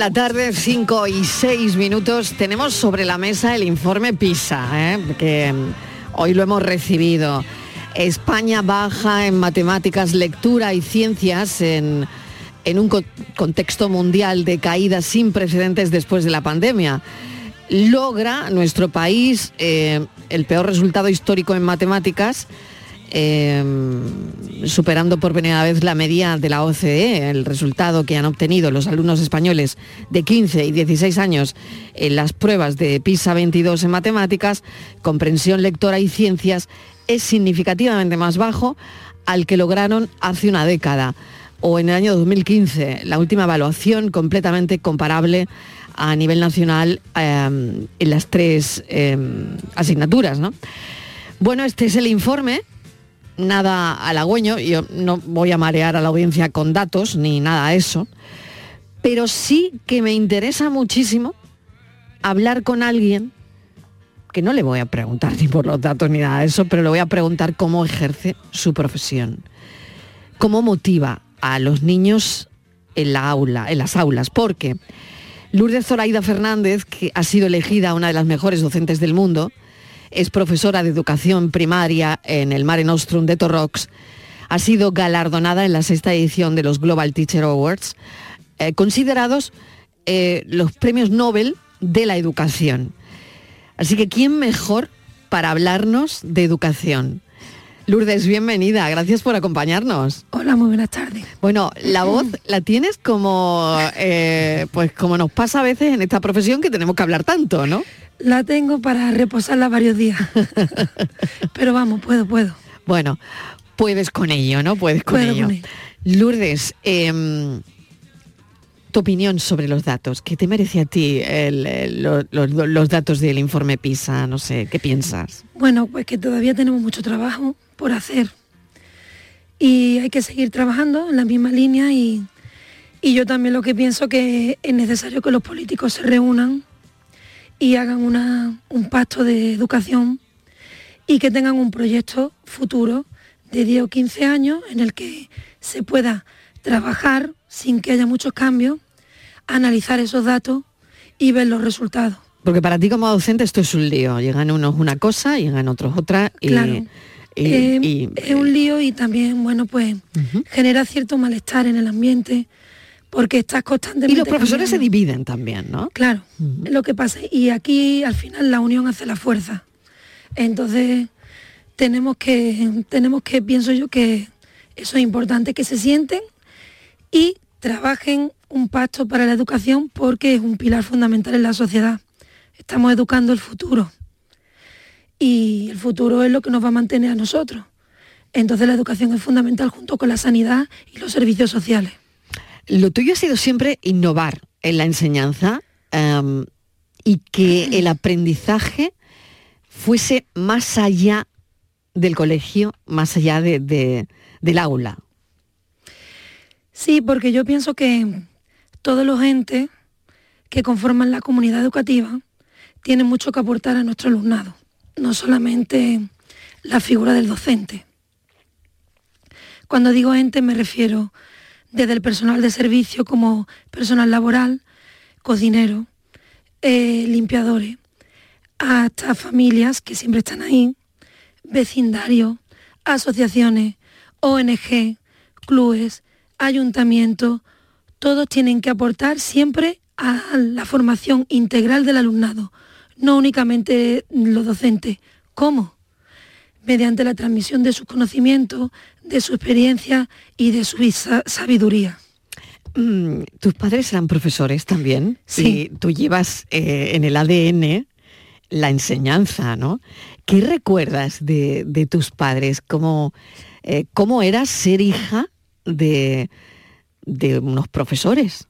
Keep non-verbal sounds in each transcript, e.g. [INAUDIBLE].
La tarde, 5 y 6 minutos, tenemos sobre la mesa el informe PISA, ¿eh? que hoy lo hemos recibido. España baja en matemáticas, lectura y ciencias en, un contexto mundial de caídas sin precedentes después de la pandemia. Logra nuestro país eh, el peor resultado histórico en matemáticas Em, superando por primera vez la media de la OCDE, el resultado que han obtenido los alumnos españoles de 15 y 16 años en las pruebas de PISA 22 en matemáticas, comprensión lectora y ciencias es significativamente más bajo al que lograron hace una década o en el año 2015, la última evaluación completamente comparable a nivel nacional em, en las tres em, asignaturas. Bueno, este es el informe nada halagüeño, yo no voy a marear a la audiencia con datos ni nada de eso, pero sí que me interesa muchísimo hablar con alguien que no le voy a preguntar [LAUGHS] ni por los datos ni nada de eso, pero le voy a preguntar cómo ejerce su profesión, cómo motiva a los niños en la aula, en las aulas, porque Lourdes Zoraida Fernández, que ha sido elegida una de las mejores docentes del mundo, es profesora de educación primaria en el Mare Nostrum de Torrox. Ha sido galardonada en la sexta edición de los Global Teacher Awards, eh, considerados eh, los premios Nobel de la educación. Así que, ¿quién mejor para hablarnos de educación? Lourdes, bienvenida, gracias por acompañarnos. Hola, muy buenas tardes. Bueno, la voz la tienes como, eh, pues como nos pasa a veces en esta profesión que tenemos que hablar tanto, ¿no? La tengo para reposarla varios días. [LAUGHS] Pero vamos, puedo, puedo. Bueno, puedes con ello, ¿no? Puedes con ello. Lourdes, em, tu opinión sobre los datos. ¿Qué te merece a ti los datos del informe PISA? No sé, ¿qué piensas? Bueno, pues que todavía tenemos mucho trabajo por hacer. Y hay que seguir trabajando en la misma línea y, y yo también lo que pienso que es necesario que los políticos se reúnan y hagan un pacto de educación y que tengan un proyecto futuro de 10 o 15 años en el que se pueda trabajar sin que haya muchos cambios, analizar esos datos y ver los resultados. Porque para ti como docente esto es un lío, llegan unos una cosa, llegan otros otra y, claro. Eh, es un lío y también, bueno, pues genera cierto malestar en el ambiente porque estás constantemente... Y los profesores se dividen también, ¿no? Claro, es lo que pasa. Y aquí al final la unión hace la fuerza. Entonces tenemos que, tenemos que, pienso yo que eso es importante, que se sienten y trabajen un pacto para la educación porque es un pilar fundamental en la sociedad. Estamos educando el futuro. Y el futuro es lo que nos va a mantener a nosotros. Entonces la educación es fundamental junto con la sanidad y los servicios sociales. Lo tuyo ha sido siempre innovar en la enseñanza em, y que el aprendizaje fuese más allá del colegio, más allá de, del aula. Sí, porque yo pienso que todos los entes que conforman la comunidad educativa tienen mucho que aportar a nuestro alumnado, no solamente la figura del docente. Cuando digo ente me refiero desde el personal de servicio como personal laboral, cocinero, eh, limpiadores, hasta familias que siempre están ahí, vecindarios, asociaciones, ONG, clubes, ayuntamientos, todos tienen que aportar siempre a la formación integral del alumnado, no únicamente los docentes. ¿Cómo? Mediante la transmisión de sus conocimientos, de su experiencia y de su sabiduría. Mm, tus padres eran profesores también. Sí. Y tú llevas eh, en el ADN la enseñanza, ¿no? ¿Qué recuerdas de, tus padres? ¿Cómo, eh, ¿Cómo era ser hija de, de unos profesores?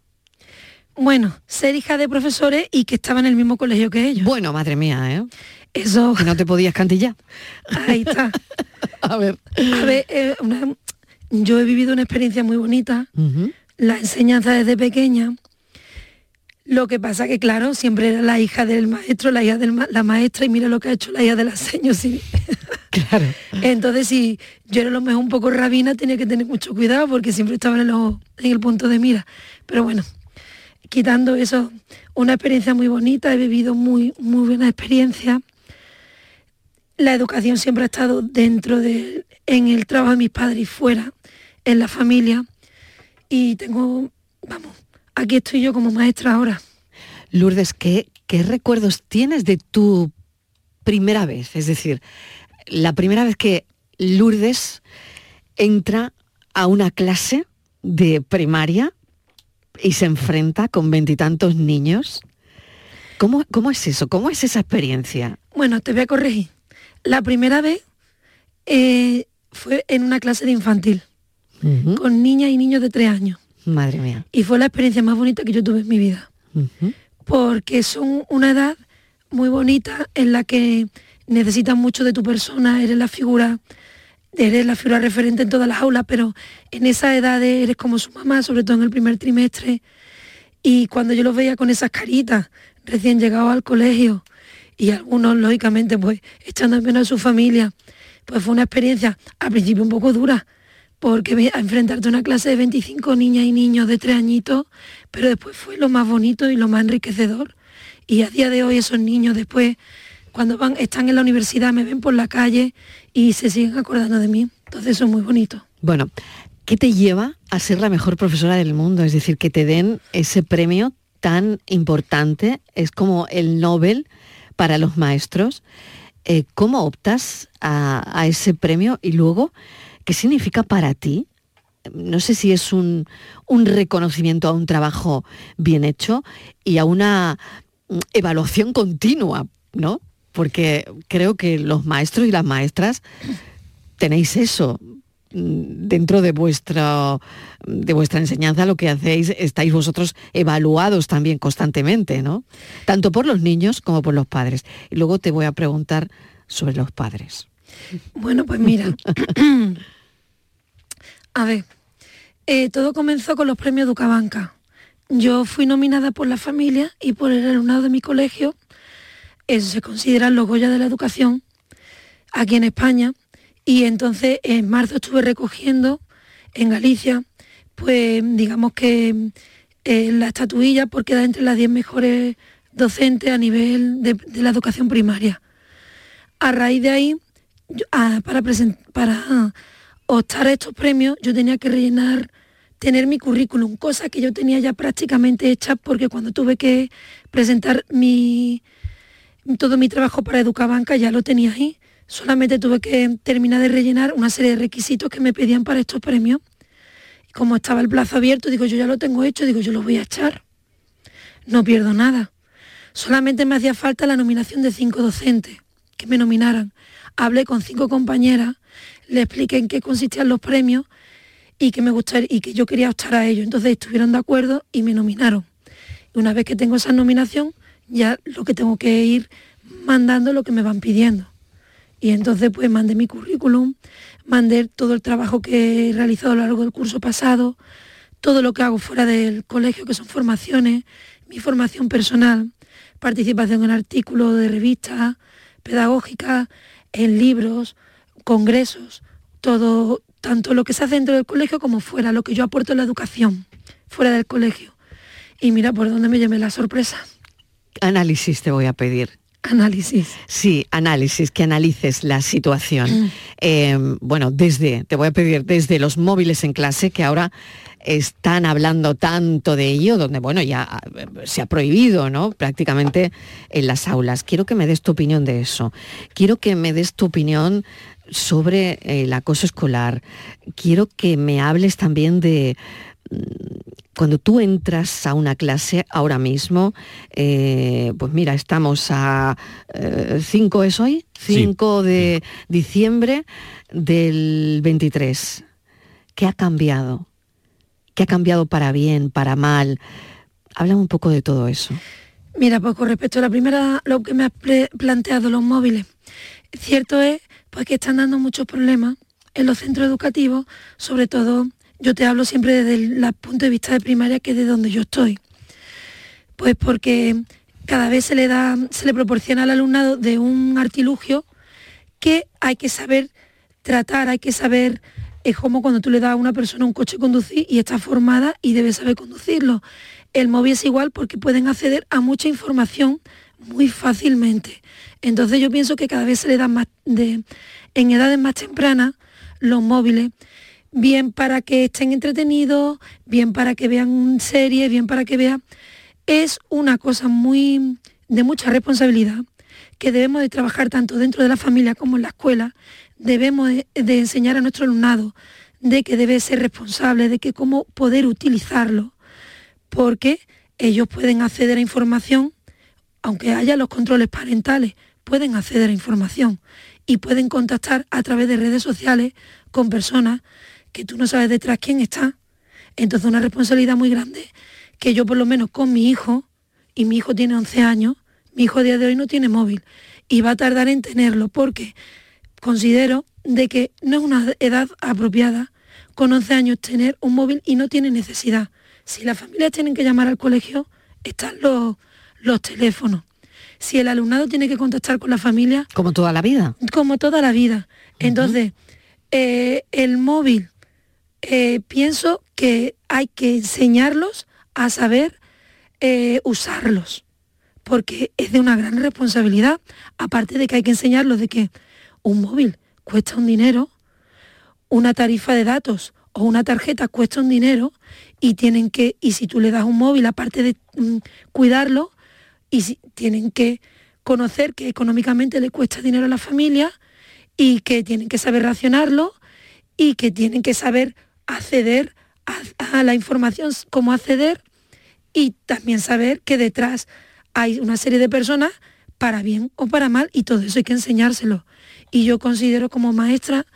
Bueno, ser hija de profesores y que estaba en el mismo colegio que ellos. Bueno, madre mía, ¿eh? Eso. Que no te podías cantillar. Ahí está. [LAUGHS] A ver. A ver, eh, yo he vivido una experiencia muy bonita. La enseñanza desde pequeña. Lo que pasa que, claro, siempre era la hija del maestro, la hija de la maestra, y mira lo que ha hecho la hija de la seño. Sí. [LAUGHS] Claro. Entonces, si yo era lo mejor un poco rabina, tenía que tener mucho cuidado porque siempre estaba en, en el punto de mira. Pero bueno, quitando eso, una experiencia muy bonita, he vivido muy, muy buena experiencia. La educación siempre ha estado dentro de, en el trabajo de mis padres y fuera, en la familia. Y tengo, vamos, aquí estoy yo como maestra ahora. Lourdes, ¿qué, qué recuerdos tienes de tu primera vez? Es decir, la primera vez que Lourdes entra a una clase de primaria y se enfrenta con veintitantos niños. ¿Cómo, ¿Cómo es eso? ¿Cómo es esa experiencia? Bueno, te voy a corregir. La primera vez eh, fue en una clase de infantil, con niñas y niños de tres años. Madre mía. Y fue la experiencia más bonita que yo tuve en mi vida. Porque son una edad muy bonita en la que necesitas mucho de tu persona, eres la figura, eres la figura referente en todas las aulas, pero en esa edad eres como su mamá, sobre todo en el primer trimestre. Y cuando yo los veía con esas caritas, recién llegados al colegio, y algunos, lógicamente, pues echando en menos a su familia, pues fue una experiencia al principio un poco dura, porque a enfrentarte a una clase de 25 niñas y niños de tres añitos, pero después fue lo más bonito y lo más enriquecedor. Y a día de hoy esos niños después, cuando van, están en la universidad, me ven por la calle y se siguen acordando de mí. Entonces eso es muy bonito. Bueno, ¿qué te lleva a ser la mejor profesora del mundo? Es decir, que te den ese premio tan importante, es como el Nobel para los maestros. Eh, ¿Cómo optas a, ese premio y luego qué significa para ti? No sé si es un, reconocimiento a un trabajo bien hecho y a una mm, evaluación continua, ¿no? Porque creo que los maestros y las maestras tenéis eso, Mm, dentro de vuestra, de vuestra enseñanza lo que hacéis, estáis vosotros evaluados también constantemente, ¿no? Tanto por los niños como por los padres. Y luego te voy a preguntar sobre los padres. Bueno, pues mira, [LAUGHS] a ver, eh, todo comenzó con los premios Ducabanca. Yo fui nominada por la familia y por el alumnado de mi colegio. Eso se considera los Goya de la educación aquí en España y entonces en marzo estuve recogiendo en Galicia, pues digamos que eh, la estatuilla por quedar entre las 10 mejores docentes a nivel de, la educación primaria. A raíz de ahí, para, para optar a estos premios, yo tenía que rellenar, tener mi currículum, cosa que yo tenía ya prácticamente hecha porque cuando tuve que presentar mi, todo mi trabajo para Educabanca ya lo tenía ahí solamente tuve que terminar de rellenar una serie de requisitos que me pedían para estos premios. Y como estaba el plazo abierto, digo, yo ya lo tengo hecho, digo, yo lo voy a echar. No pierdo nada. Solamente me hacía falta la nominación de cinco docentes que me nominaran. Hablé con cinco compañeras, le expliqué en qué consistían los premios y que me gustaría y que yo quería optar a ellos. Entonces estuvieron de acuerdo y me nominaron. Y una vez que tengo esa nominación, ya lo que tengo que ir mandando lo que me van pidiendo. Y entonces pues mandé mi currículum, mandé todo el trabajo que he realizado a lo largo del curso pasado, todo lo que hago fuera del colegio, que son formaciones, mi formación personal, participación en artículos de revistas pedagógicas, en libros, congresos, todo, tanto lo que se hace dentro del colegio como fuera, lo que yo aporto en la educación, fuera del colegio. Y mira por dónde me llevé la sorpresa. Análisis te voy a pedir análisis. Sí, análisis, que analices la situación. Mm. Eh, bueno, desde, te voy a pedir, desde los móviles en clase, que ahora están hablando tanto de ello, donde, bueno, ya eh, se ha prohibido, ¿no? Prácticamente en las aulas. Quiero que me des tu opinión de eso. Quiero que me des tu opinión sobre el acoso escolar. Quiero que me hables también de mm, cuando tú entras a una clase ahora mismo, eh, pues mira, estamos a 5 es hoy, 5 de diciembre del 23. ¿Qué ha cambiado? ¿Qué ha cambiado para bien, para mal? Háblame un poco de todo eso. Mira, pues con respecto a la primera, lo que me has planteado, los móviles, cierto es pues que están dando muchos problemas en los centros educativos, sobre todo yo te hablo siempre desde el punto de vista de primaria, que es de donde yo estoy. Pues porque cada vez se le da, se le proporciona al alumnado de un artilugio que hay que saber tratar, hay que saber, es como cuando tú le das a una persona un coche conducir y está formada y debe saber conducirlo. El móvil es igual porque pueden acceder a mucha información muy fácilmente. Entonces yo pienso que cada vez se le da más de, en edades más tempranas los móviles bien para que estén entretenidos, bien para que vean series, bien para que vean... Es una cosa muy de mucha responsabilidad que debemos de trabajar tanto dentro de la familia como en la escuela. Debemos de, enseñar a nuestro alumnado de que debe ser responsable, de que cómo poder utilizarlo, porque ellos pueden acceder a información, aunque haya los controles parentales, pueden acceder a información y pueden contactar a través de redes sociales con personas que tú no sabes detrás quién está. Entonces una responsabilidad muy grande que yo por lo menos con mi hijo, y mi hijo tiene 11 años, mi hijo a día de hoy no tiene móvil y va a tardar en tenerlo porque considero de que no es una edad apropiada con 11 años tener un móvil y no tiene necesidad. Si las familias tienen que llamar al colegio, están los, los teléfonos. Si el alumnado tiene que contactar con la familia... Como toda la vida. Como toda la vida. Entonces, eh, el móvil eh, pienso que hay que enseñarlos a saber eh, usarlos, porque es de una gran responsabilidad, aparte de que hay que enseñarlos de que un móvil cuesta un dinero, una tarifa de datos o una tarjeta cuesta un dinero y tienen que, y si tú le das un móvil, aparte de mm, cuidarlo, y tienen que conocer que económicamente le cuesta dinero a la familia y que tienen que saber racionarlo y que tienen que saber acceder a, la información, cómo acceder y también saber que detrás hay una serie de personas para bien o para mal y todo eso hay que enseñárselo. Y yo considero como maestra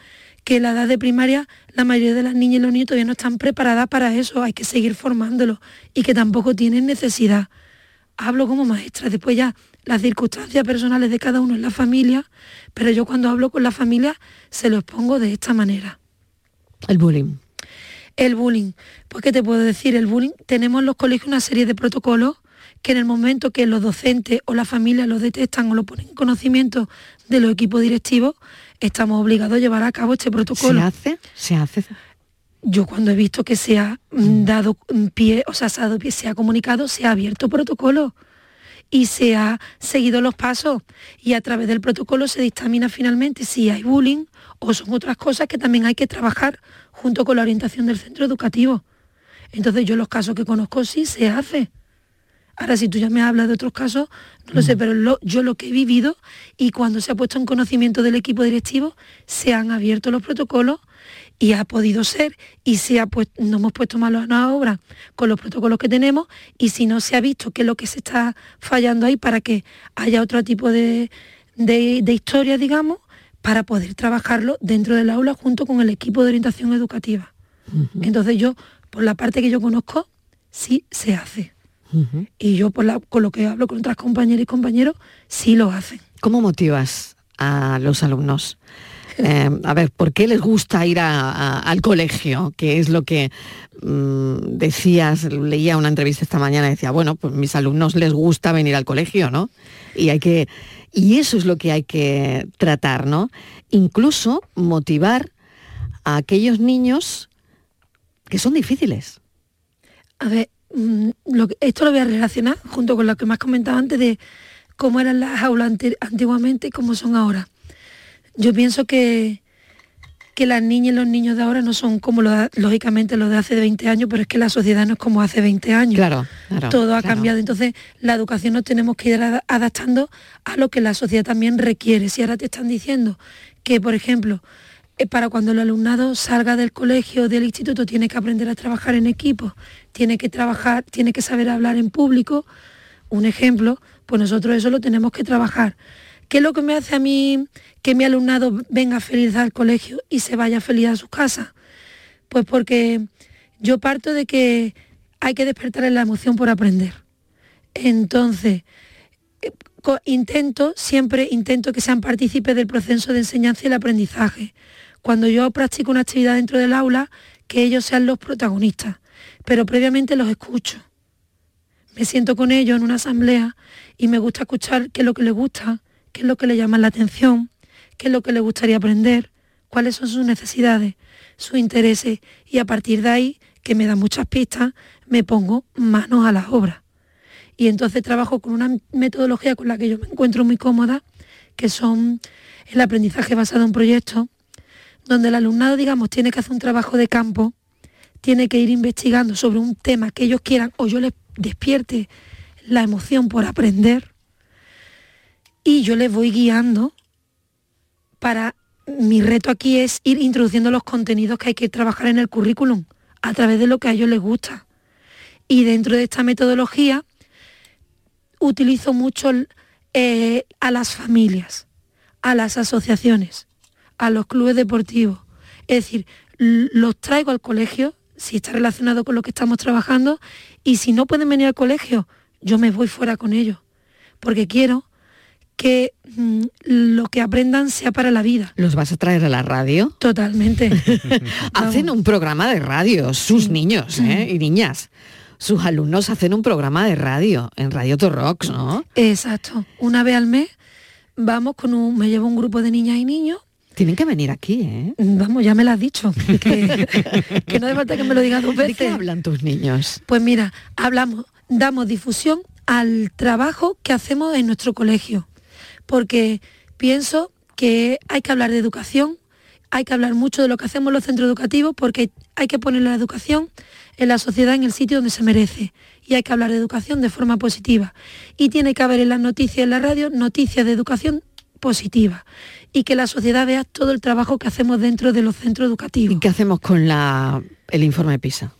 que la edad de primaria la mayoría de las niñas y los niños todavía no están preparadas para eso, hay que seguir formándolos y que tampoco tienen necesidad. Hablo como maestra, después ya las circunstancias personales de cada uno en la familia, pero yo cuando hablo con la familia se lo expongo de esta manera. El bullying. El bullying. Pues, ¿qué te puedo decir? El bullying, tenemos en los colegios una serie de protocolos que en el momento que los docentes o la familia los detectan o lo ponen en conocimiento de los equipos directivos, estamos obligados a llevar a cabo este protocolo. ¿Se hace? ¿Se hace? Yo cuando he visto que se ha mm, mm. dado pie, o sea, se ha dado pie, se ha comunicado, se ha abierto protocolo y se ha seguido los pasos y a través del protocolo se dictamina finalmente si hay bullying o son otras cosas que también hay que trabajar junto con la orientación del centro educativo. Entonces yo los casos que conozco sí se hace. Ahora si tú ya me hablas de otros casos, no lo sé, mm. pero yo lo que he vivido y cuando se ha puesto en conocimiento del equipo directivo, se han abierto los protocolos y ha podido ser y se ha puesto, no hemos puesto manos a la obra con los protocolos que tenemos y si no se ha visto qué es lo que se está fallando ahí para que haya otro tipo de, de historia, digamos, para poder trabajarlo dentro del aula junto con el equipo de orientación educativa. Entonces yo, por la parte que yo conozco, sí se hace. Y yo por la, con lo que hablo con otras compañeras y compañeros, sí lo hacen. ¿Cómo motivas a los alumnos? Eh, a ver, ¿por qué les gusta ir al colegio? Que es lo que mm, decías, leía una entrevista esta mañana, decía, bueno, pues mis alumnos les gusta venir al colegio, ¿no? Y hay que y eso es lo que hay que tratar, ¿no? Incluso motivar a aquellos niños que son difíciles. A ver, mm, esto lo voy a relacionar junto con lo que me has comentado antes de cómo eran las aulas antiguamente y cómo son ahora. Yo pienso que, que las niñas y los niños de ahora no son como lógicamente los de hace 20 años, pero es que la sociedad no es como hace 20 años. Claro, Todo ha cambiado. Entonces, la educación nos tenemos que ir adaptando a lo que la sociedad también requiere. Si ahora te están diciendo que, por ejemplo, eh, para cuando el alumnado salga del colegio, del instituto, tiene que aprender a trabajar en equipo, tiene que trabajar, tiene que saber hablar en público, un ejemplo, pues nosotros eso lo tenemos que trabajar. ¿Qué es lo que me hace a mí que mi alumnado venga feliz al colegio y se vaya feliz a su casa? Pues porque yo parto de que hay que despertar la emoción por aprender. Entonces, eh, intento, siempre intento que sean partícipes del proceso de enseñanza y el aprendizaje. Cuando yo practico una actividad dentro del aula, que ellos sean los protagonistas, pero previamente los escucho me siento con ellos en una asamblea y me gusta escuchar qué es lo que les gusta, qué es lo que les llama la atención, qué es lo que les gustaría aprender, cuáles son sus necesidades, sus intereses y a partir de ahí, que me da muchas pistas, me pongo manos a las obras. Y entonces trabajo con una metodología con la que yo me encuentro muy cómoda, que son el aprendizaje basado en proyectos, donde el alumnado, digamos, tiene que hacer un trabajo de campo, tiene que ir investigando sobre un tema que ellos quieran o yo les despierte la emoción por aprender y yo les voy guiando para mi reto aquí es ir introduciendo los contenidos que hay que trabajar en el currículum a través de lo que a ellos les gusta. Y dentro de esta metodología utilizo mucho eh, a las familias, a las asociaciones, a los clubes deportivos. Es decir, los traigo al colegio, si está relacionado con lo que estamos trabajando, y si no pueden venir al colegio, yo me voy fuera con ellos, porque quiero que mm, lo que aprendan sea para la vida. ¿Los vas a traer a la radio? Totalmente. [LAUGHS] hacen un programa de radio, sus niños ¿eh? y niñas. Sus alumnos hacen un programa de radio en Radio Torrox, ¿no? Exacto. Una vez al mes vamos con un, me llevo un grupo de niñas y niños tienen que venir aquí, ¿eh? Vamos, ya me lo has dicho. [LAUGHS] Que, no hace falta que me lo digas dos veces. ¿De qué hablan tus niños? Pues mira, hablamos, damos difusión al trabajo que hacemos en nuestro colegio. Porque pienso que hay que hablar de educación, hay que hablar mucho de lo que hacemos los centros educativos, porque hay que poner la educación en la sociedad en el sitio donde se merece. Y hay que hablar de educación de forma positiva. Y tiene que haber en las noticias en la radio noticias de educación positiva y que la sociedad vea todo el trabajo que hacemos dentro de los centros educativos. ¿Y qué hacemos con el informe PISA?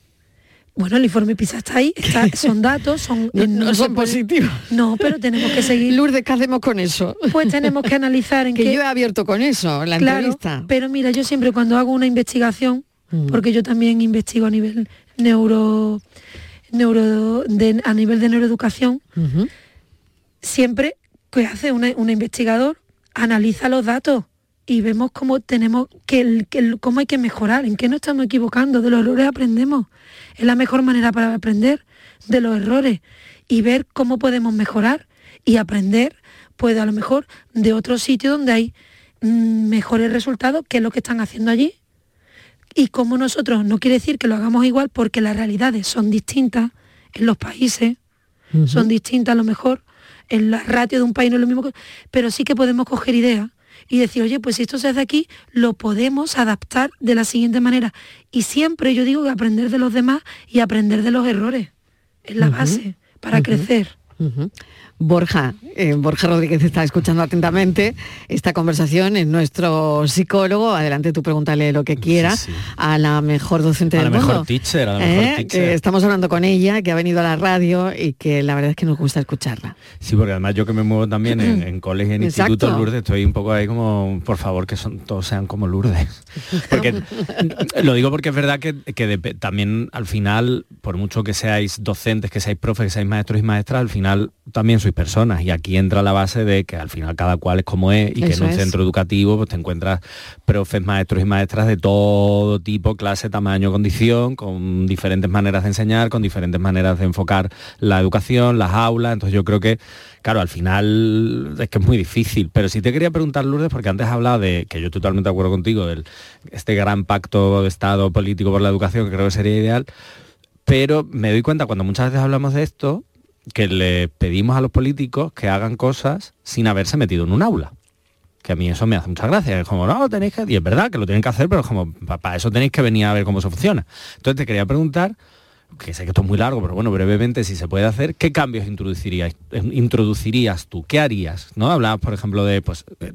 Bueno, el informe PISA está ahí, son datos, son... No, son positivos. No, pero tenemos que seguir... Lourdes, ¿qué hacemos con eso? Pues tenemos que analizar en que... yo he abierto con eso, la claro, entrevista. pero mira, yo siempre cuando hago una investigación, mm. porque yo también investigo a nivel neuro... neuro a nivel de neuroeducación, siempre que hace un investigador analiza los datos y vemos cómo tenemos que, cómo hay que mejorar, en qué nos estamos equivocando, de los errores aprendemos. Es la mejor manera para aprender de los errores y ver cómo podemos mejorar y aprender, pues a lo mejor de otro sitio donde hay mm, mejores resultados que lo que están haciendo allí. Y como nosotros, no quiere decir que lo hagamos igual porque las realidades son distintas en los países, son distintas a lo mejor en la ratio de un país no es lo mismo, pero sí que podemos coger ideas y decir, oye, pues si esto se hace aquí, lo podemos adaptar de la siguiente manera. Y siempre yo digo que aprender de los demás y aprender de los errores es la base para crecer. Borja, eh, Borja Rodríguez está escuchando atentamente esta conversación, es nuestro psicólogo, adelante tú pregúntale lo que quieras a la mejor docente del mundo. Mejor teacher, a la mejor ¿Eh? teacher. estamos hablando con ella, que ha venido a la radio y que la verdad es que nos gusta escucharla. Sí, porque además yo que me muevo también en, en [CLEARS THROAT] colegio, en institutos Lourdes, estoy un poco ahí como, por favor, que son, todos sean como Lourdes. [LAUGHS] Porque lo digo porque es verdad que, también al final, por mucho que seáis docentes, que seáis profes, que seáis maestros y maestras, al final también sois personas y aquí entra la base de que al final cada cual es como es y que en un centro educativo pues te encuentras profes, maestros y maestras de todo tipo, clase, tamaño, condición, con diferentes maneras de enseñar, con diferentes maneras de enfocar la educación, las aulas, entonces yo creo que claro, al final es que es muy difícil, pero sí te quería preguntar, Lourdes, porque antes hablado de, que yo totalmente de acuerdo contigo, del este gran pacto de Estado político por la educación, que creo que sería ideal, pero me doy cuenta cuando muchas veces hablamos de esto, que le pedimos a los políticos que hagan cosas sin haberse metido en un aula. Que a mí eso me hace mucha gracia. Es como, no, tenéis que... Y es verdad que lo tienen que hacer, pero es como, para eso tenéis que venir a ver cómo eso funciona. Entonces te quería preguntar que sé que esto es muy largo, pero bueno, brevemente, si se puede hacer, ¿qué cambios introducirías, introducirías tú? ¿Qué harías? ¿No? Hablabas, por ejemplo, de pues, eh,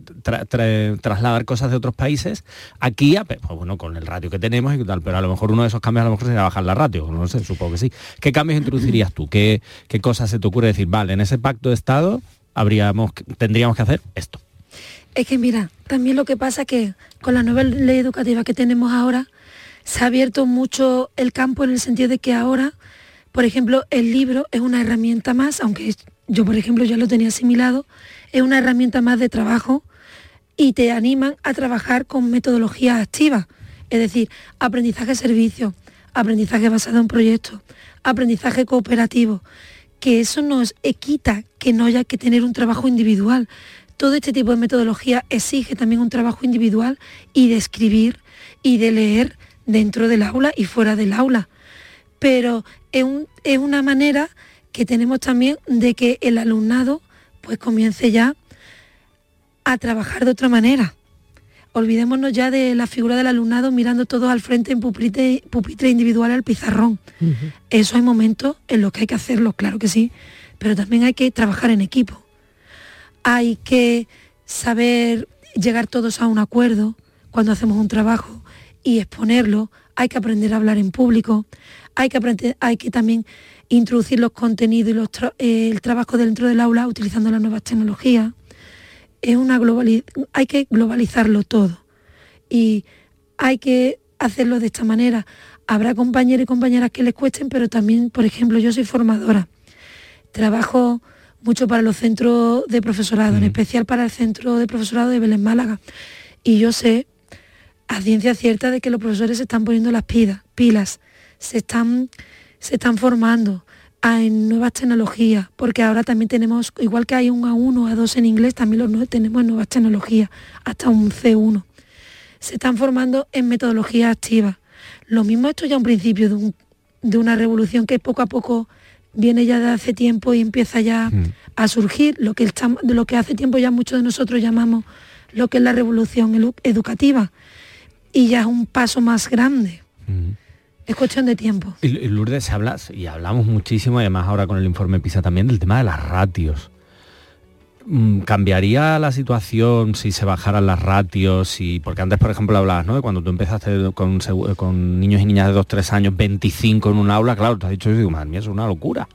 trasladar cosas de otros países aquí, a, pues, bueno, con el ratio que tenemos y tal, pero a lo mejor uno de esos cambios a lo mejor sería bajar la ratio, no sé, supongo que sí. ¿Qué cambios introducirías tú? ¿Qué, qué cosas se te ocurre decir, vale, en ese pacto de Estado habríamos, tendríamos que hacer esto? Es que mira, también lo que pasa que con la nueva ley educativa que tenemos ahora, se ha abierto mucho el campo en el sentido de que ahora, por ejemplo, el libro es una herramienta más, aunque yo, por ejemplo, ya lo tenía asimilado, es una herramienta más de trabajo y te animan a trabajar con metodologías activas, es decir, aprendizaje servicio, aprendizaje basado en proyectos, aprendizaje cooperativo, que eso nos quita que no haya que tener un trabajo individual. Todo este tipo de metodología exige también un trabajo individual y de escribir y de leer dentro del aula y fuera del aula. Pero es, una manera que tenemos también de que el alumnado pues comience ya a trabajar de otra manera. Olvidémonos ya de la figura del alumnado mirando todos al frente en pupitre, pupitre individual al pizarrón. Eso hay momentos en los que hay que hacerlo, claro que sí, pero también hay que trabajar en equipo. Hay que saber llegar todos a un acuerdo cuando hacemos un trabajo y exponerlo, hay que aprender a hablar en público, hay que, aprender, hay que también introducir los contenidos y los eh, el trabajo dentro del aula utilizando las nuevas tecnologías. Es una hay que globalizarlo todo y hay que hacerlo de esta manera. Habrá compañeros y compañeras que les cuesten, pero también, por ejemplo, yo soy formadora. Trabajo mucho para los centros de profesorado, en especial para el centro de profesorado de Belén Málaga. Y yo sé a ciencia cierta de que los profesores se están poniendo las pilas, se están, se están formando en nuevas tecnologías, porque ahora también tenemos, igual que hay un A1, A2 en inglés, también los tenemos nuevas tecnologías, hasta un C1. Se están formando en metodologías activas. Lo mismo esto ya un principio de, una revolución que poco a poco viene ya de hace tiempo y empieza ya mm. a surgir, lo que, lo que hace tiempo ya muchos de nosotros llamamos lo que es la revolución educativa y ya es un paso más grande. Es cuestión de tiempo. Y, Lourdes, se habla, y hablamos muchísimo, además ahora con el informe PISA también, del tema de las ratios. Mm, ¿Cambiaría la situación si se bajaran las ratios? Y, porque antes, por ejemplo, hablabas, ¿no? De cuando tú empezaste con, con niños y niñas de 2-3 años, 25 en un aula, claro, te has dicho, digo, madre mía, es una locura.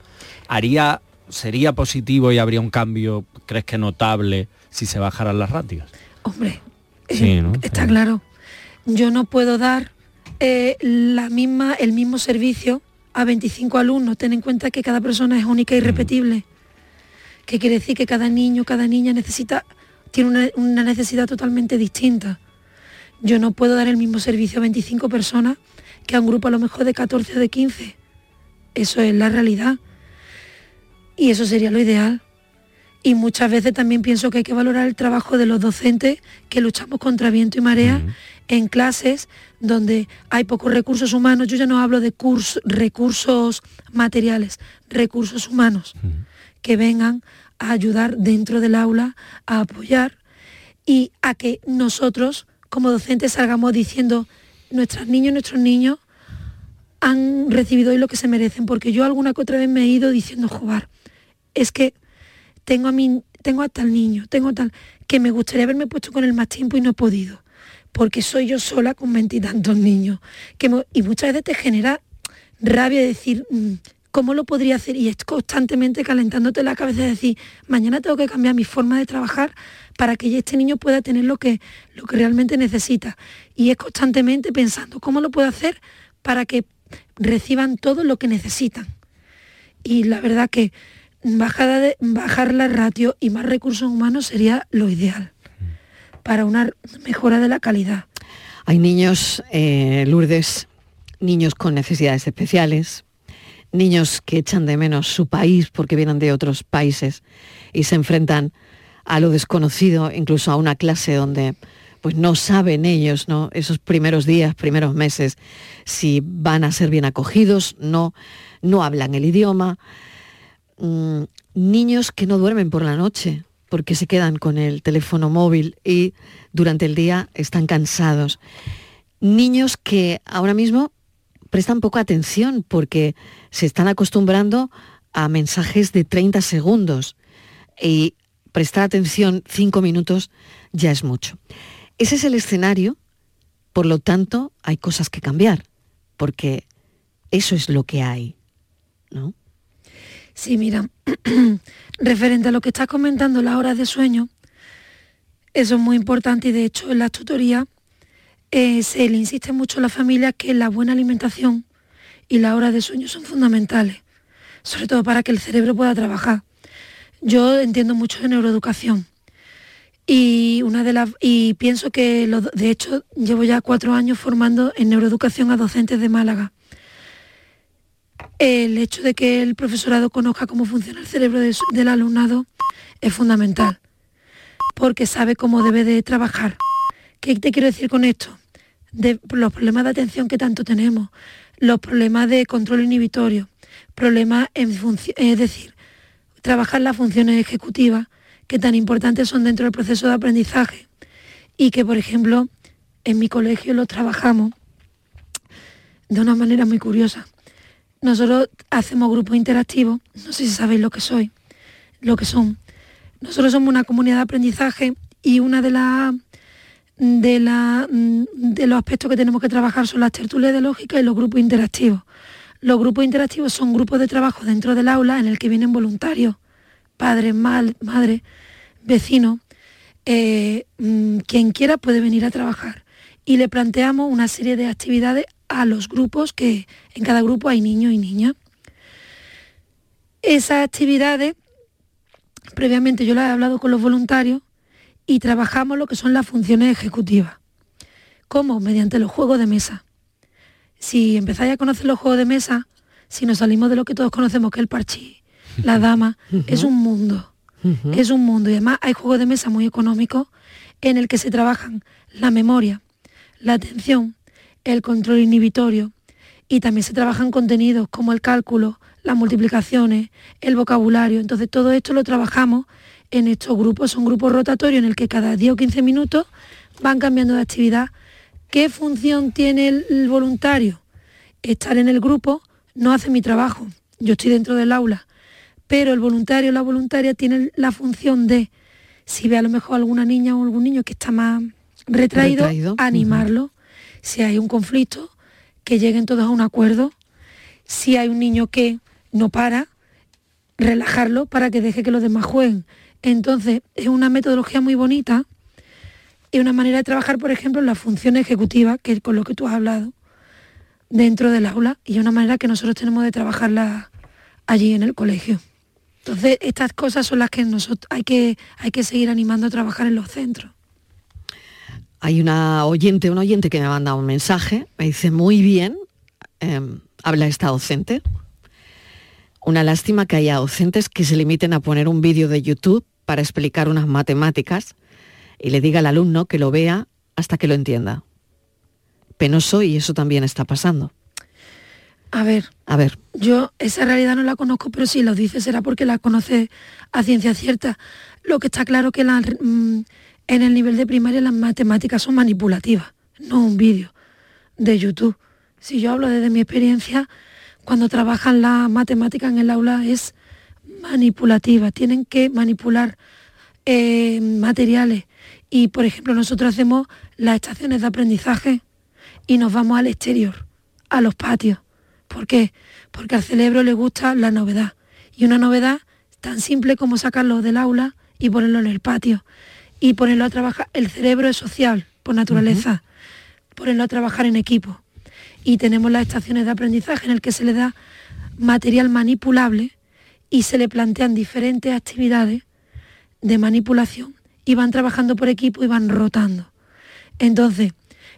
¿Haría, sería positivo y habría un cambio, crees que notable, si se bajaran las ratios? Hombre, sí, ¿no? está claro yo no puedo dar eh, la misma, el mismo servicio a 25 alumnos. Ten en cuenta que cada persona es única y mm. repetible. Que quiere decir que cada niño, cada niña necesita, tiene una, necesidad totalmente distinta. Yo no puedo dar el mismo servicio a 25 personas que a un grupo a lo mejor de 14 o de 15. Eso es la realidad. Y eso sería lo ideal. Y muchas veces también pienso que hay que valorar el trabajo de los docentes que luchamos contra viento y marea en clases donde hay pocos recursos humanos, yo ya no hablo de recursos materiales, recursos humanos, que vengan a ayudar dentro del aula, a apoyar y a que nosotros como docentes salgamos diciendo, nuestros niños, nuestros niños han recibido hoy lo que se merecen, porque yo alguna que otra vez me he ido diciendo, jugar, es que tengo a, mí, tengo tal niño, tengo tal, que me gustaría haberme puesto con él más tiempo y no he podido porque soy yo sola con veintitantos niños. Que, y muchas veces te genera rabia decir, mm, ¿cómo lo podría hacer? Y es constantemente calentándote la cabeza de decir, mañana tengo que cambiar mi forma de trabajar para que este niño pueda tener lo que, lo que realmente necesita. Y es constantemente pensando, ¿cómo lo puedo hacer para que reciban todo lo que necesitan? Y la verdad que de, bajar la ratio y más recursos humanos sería lo ideal para una mejora de la calidad. Hay niños, eh, Lourdes, niños con necesidades especiales, niños que echan de menos su país porque vienen de otros países y se enfrentan a lo desconocido, incluso a una clase donde pues no saben ellos, ¿no? Esos primeros días, primeros meses, si van a ser bien acogidos, no, no hablan el idioma. Mm, niños que no duermen por la noche porque se quedan con el teléfono móvil y durante el día están cansados. Niños que ahora mismo prestan poca atención porque se están acostumbrando a mensajes de 30 segundos y prestar atención cinco minutos ya es mucho. Ese es el escenario, por lo tanto hay cosas que cambiar, porque eso es lo que hay, ¿no? Sí, mira, [CLEARS THROAT] referente a lo que estás comentando, las horas de sueño, eso es muy importante y de hecho en la tutoría eh, se le insiste mucho a la familia que la buena alimentación y las horas de sueño son fundamentales, sobre todo para que el cerebro pueda trabajar. Yo entiendo mucho de neuroeducación y una de las y pienso que de hecho llevo ya cuatro años formando en neuroeducación a docentes de Málaga el hecho de que el profesorado conozca cómo funciona el cerebro del alumnado es fundamental, porque sabe cómo debe de trabajar. ¿Qué te quiero decir con esto? Los problemas de atención que tanto tenemos, los problemas de control inhibitorio, problemas en es decir, trabajar las funciones ejecutivas que tan importantes son dentro del proceso de aprendizaje y que, por ejemplo, en mi colegio los trabajamos de una manera muy curiosa. Nosotros hacemos grupos interactivos, no sé si sabéis lo que soy, lo que son. Nosotros somos una comunidad de aprendizaje y una de las de, los aspectos que tenemos que trabajar son las tertulias de lógica y los grupos interactivos. Los grupos interactivos son grupos de trabajo dentro del aula en el que vienen voluntarios, padres, madres, vecinos, eh, mm, quien quiera puede venir a trabajar. Y le planteamos una serie de actividades a los grupos, que en cada grupo hay niños y niñas. Esas actividades, previamente yo las he hablado con los voluntarios y trabajamos lo que son las funciones ejecutivas. ¿Cómo? Mediante los juegos de mesa. Si empezáis a conocer los juegos de mesa, si nos salimos de lo que todos conocemos, que es el parchí, [LAUGHS] la dama, es un mundo. Es un mundo. Y además hay juegos de mesa muy económicos en el que se trabajan la memoria, la atención, el control inhibitorio y también se trabajan contenidos como el cálculo, las multiplicaciones, el vocabulario. Entonces todo esto lo trabajamos en estos grupos, son grupos rotatorios en el que cada 10 o 15 minutos van cambiando de actividad. ¿Qué función tiene el, voluntario? Estar en el grupo no hace mi trabajo, yo estoy dentro del aula, pero el voluntario o la voluntaria tiene la función de, si ve a lo mejor alguna niña o algún niño que está más retraído, animarlo si hay un conflicto, que lleguen todos a un acuerdo, si hay un niño que no para, relajarlo para que deje que los demás jueguen. Entonces, es una metodología muy bonita y una manera de trabajar, por ejemplo, la función ejecutiva, que es con lo que tú has hablado, dentro del aula, y una manera que nosotros tenemos de trabajarla allí en el colegio. Entonces, estas cosas son las que hay que, hay que seguir animando a trabajar en los centros. Hay una oyente, un oyente que me ha mandado un mensaje, me dice, muy bien, em, habla esta docente. Una lástima que haya docentes que se limiten a poner un vídeo de YouTube para explicar unas matemáticas y le diga al alumno que lo vea hasta que lo entienda. Penoso y eso también está pasando. A ver, a ver. Yo esa realidad no la conozco, pero si lo dice será porque la conoce a ciencia cierta. Lo que está claro que la, mm, en el nivel de primaria las matemáticas son manipulativas, no un vídeo de YouTube. Si yo hablo desde mi experiencia, cuando trabajan las matemáticas en el aula es manipulativa, tienen que manipular eh, materiales. Y por ejemplo nosotros hacemos las estaciones de aprendizaje y nos vamos al exterior, a los patios. ¿Por qué? Porque al cerebro le gusta la novedad. Y una novedad tan simple como sacarlo del aula y ponerlo en el patio y ponerlo a trabajar. El cerebro es social por naturaleza, ponerlo a trabajar en equipo. Y tenemos las estaciones de aprendizaje en el que se le da material manipulable y se le plantean diferentes actividades de manipulación y van trabajando por equipo y van rotando. Entonces,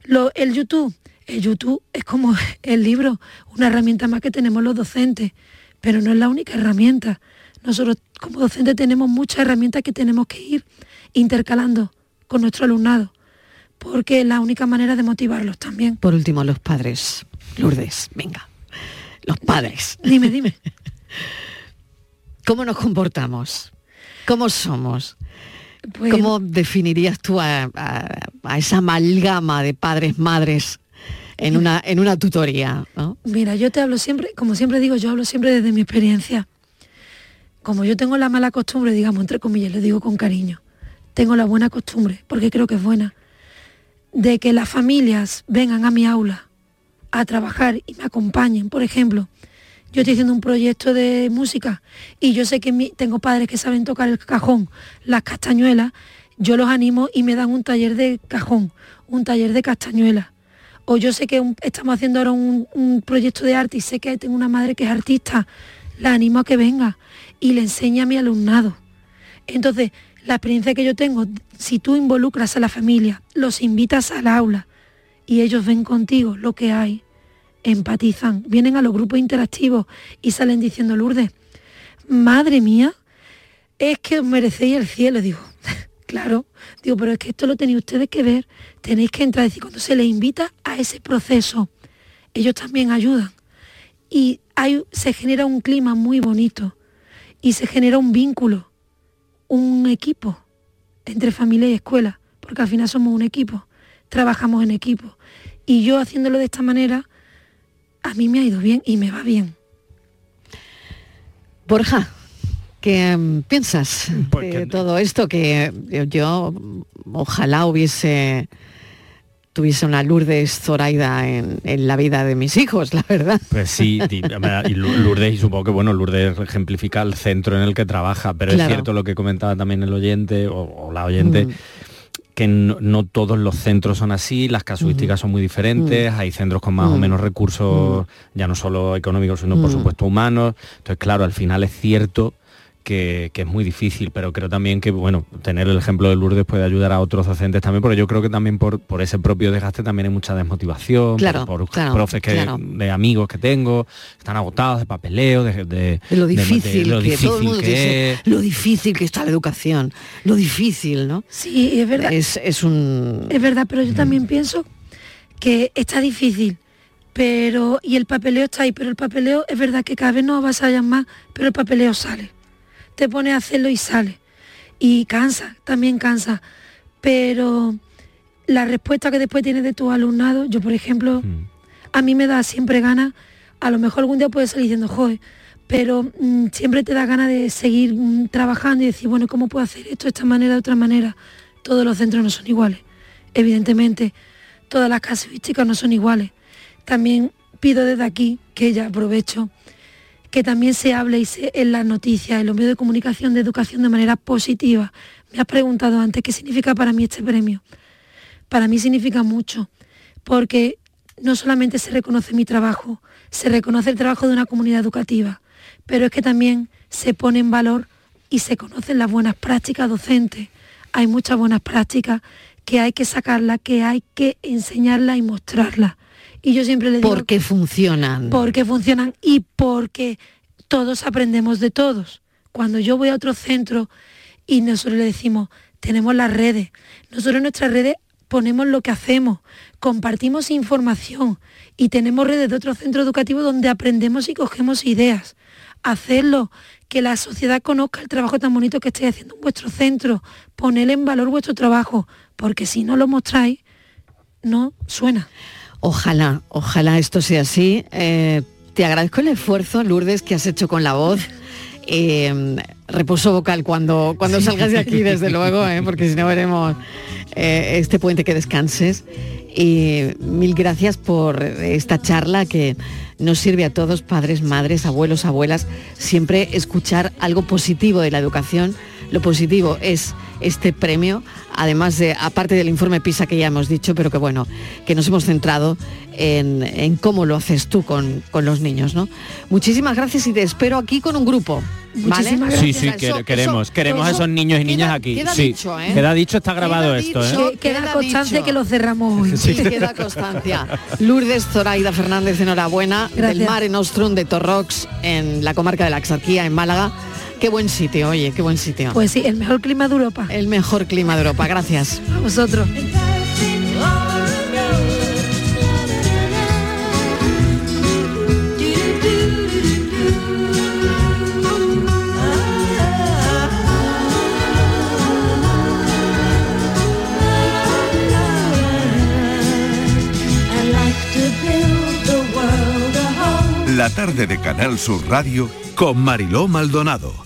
lo, el YouTube, el YouTube es como [LAUGHS] el libro, una herramienta más que tenemos los docentes, pero no es la única herramienta. Nosotros como docentes tenemos muchas herramientas que tenemos que ir intercalando con nuestro alumnado, porque es la única manera de motivarlos también. Por último, los padres. Lourdes, venga. Los padres. Dime, dime. [LAUGHS] ¿Cómo nos comportamos? ¿Cómo somos? Pues ¿Cómo definirías tú a, esa amalgama de padres, madres en una, en una tutoría? Mira, yo te hablo siempre, como siempre digo, yo hablo siempre desde mi experiencia. Como yo tengo la mala costumbre, digamos, entre comillas, le digo con cariño, tengo la buena costumbre, porque creo que es buena, de que las familias vengan a mi aula a trabajar y me acompañen. Por ejemplo, yo estoy haciendo un proyecto de música y yo sé que tengo padres que saben tocar el cajón, las castañuelas, yo los animo y me dan un taller de cajón, un taller de castañuelas. O yo sé que estamos haciendo ahora un, proyecto de arte y sé que tengo una madre que es artista, la animo a que venga y le enseña a mi alumnado. Entonces, la experiencia que yo tengo, si tú involucras a la familia, los invitas al aula y ellos ven contigo lo que hay, empatizan, vienen a los grupos interactivos y salen diciendo, Lourdes, madre mía, es que os merecéis el cielo. Digo, [LAUGHS] claro, digo, pero es que esto lo tenéis ustedes que ver, tenéis que entrar, es decir, cuando se les invita a ese proceso, ellos también ayudan. Y hay, se genera un clima muy bonito y se genera un vínculo, un equipo entre familia y escuela, porque al final somos un equipo, trabajamos en equipo. Y yo haciéndolo de esta manera, a mí me ha ido bien y me va bien. Borja, ¿qué em, piensas de todo esto? Que yo, ojalá hubiese tuviese una Lourdes Zoraida en, la vida de mis hijos, la verdad. Pues sí, [LAUGHS] y Lourdes, y supongo que bueno, Lourdes ejemplifica el centro en el que trabaja, pero es cierto lo que comentaba también el oyente o, la oyente. Mm que no, todos los centros son así, las casuísticas son muy diferentes, hay centros con más o menos recursos, ya no solo económicos, sino por supuesto humanos. Entonces, claro, al final es cierto que, es muy difícil, pero creo también que, bueno, tener el ejemplo de Lourdes puede ayudar a otros docentes también, porque yo creo que también por, por ese propio desgaste también hay mucha desmotivación, por, profes que, de amigos que tengo, están agotados de papeleo, de, lo difícil, lo difícil que, es. Lo difícil que está la educación, lo difícil, ¿no? Sí, es verdad. Es, es un... Es verdad, pero yo también mm. pienso que está difícil, pero y el papeleo está ahí, pero el papeleo es verdad que cada vez nos avasallan más, pero el papeleo sale te pone a hacerlo y sale. Y cansa, también cansa. Pero la respuesta que después tienes de tu alumnado, yo por ejemplo, mm. a mí me da siempre ganas, a lo mejor algún día puedes salir diciendo, joder, pero mm, siempre te da ganas de seguir mm, trabajando y decir, bueno, ¿cómo puedo hacer esto de esta manera, de otra manera? Todos los centros no son iguales. Evidentemente, todas las casuísticas no son iguales. También pido desde aquí, que ya aprovecho, que también se hable y en las noticias, en los medios de comunicación de educación de manera positiva. Me has preguntado antes qué significa para mí este premio. Para mí significa mucho, porque no solamente se reconoce mi trabajo, se reconoce el trabajo de una comunidad educativa, pero es que también se pone en valor y se conocen las buenas prácticas docentes. Hay muchas buenas prácticas que hay que sacarlas, que hay que enseñarlas y mostrarlas. Y yo siempre le digo... Porque funcionan. Porque funcionan y porque todos aprendemos de todos. Cuando yo voy a otro centro y nosotros le decimos, tenemos las redes, nosotros en nuestras redes ponemos lo que hacemos, compartimos información y tenemos redes de otros centros educativos donde aprendemos y cogemos ideas. Hacerlo, que la sociedad conozca el trabajo tan bonito que estáis haciendo en vuestro centro, poner en valor vuestro trabajo, porque si no lo mostráis, no suena. Ojalá, ojalá esto sea así. Eh, te agradezco el esfuerzo, Lourdes, que has hecho con la voz. Eh, reposo vocal cuando, cuando salgas de aquí, desde luego, eh, porque si no veremos este puente que descanses. Y mil gracias por esta charla que nos sirve a todos, padres, madres, abuelos, abuelas, siempre escuchar algo positivo de la educación. Lo positivo es este premio, además de, aparte del informe PISA que ya hemos dicho, pero que bueno, que nos hemos centrado en, cómo lo haces tú con, los niños, ¿no? Muchísimas gracias y te espero aquí con un grupo. ¿vale? Sí, sí, queremos, queremos a esos niños y niñas aquí. Queda sí. dicho, ¿eh? Queda dicho, está grabado esto, ¿eh? Queda, constancia que lo cerramos hoy. Sí. Queda constancia. [LAUGHS] Lourdes Zoraida Fernández, enhorabuena, del Mar en Ostrum de Torrox, en la comarca de la Axarquía, en Málaga. Qué buen sitio, oye, qué buen sitio. Pues sí, el mejor clima de Europa. El mejor clima de Europa, gracias. A vosotros. La tarde de Canal Sur Radio con Mariló Maldonado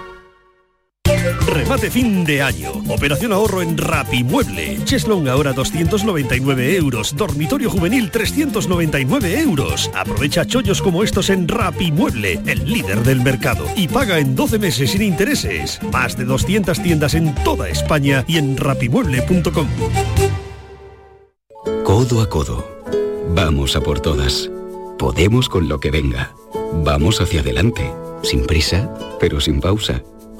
Remate fin de año. Operación ahorro en Rapimueble. Cheslong ahora 299 euros. Dormitorio juvenil 399 euros. Aprovecha chollos como estos en Rapimueble, el líder del mercado. Y paga en 12 meses sin intereses. Más de 200 tiendas en toda España y en rapimueble.com. Codo a codo. Vamos a por todas. Podemos con lo que venga. Vamos hacia adelante. Sin prisa, pero sin pausa.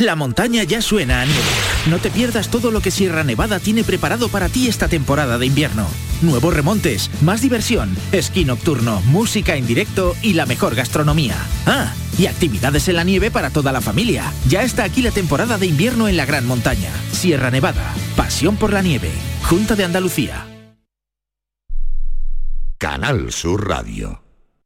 La montaña ya suena a nieve. No te pierdas todo lo que Sierra Nevada tiene preparado para ti esta temporada de invierno. Nuevos remontes, más diversión, esquí nocturno, música en directo y la mejor gastronomía. Ah, y actividades en la nieve para toda la familia. Ya está aquí la temporada de invierno en la Gran Montaña. Sierra Nevada, pasión por la nieve. Junta de Andalucía. Canal Sur Radio.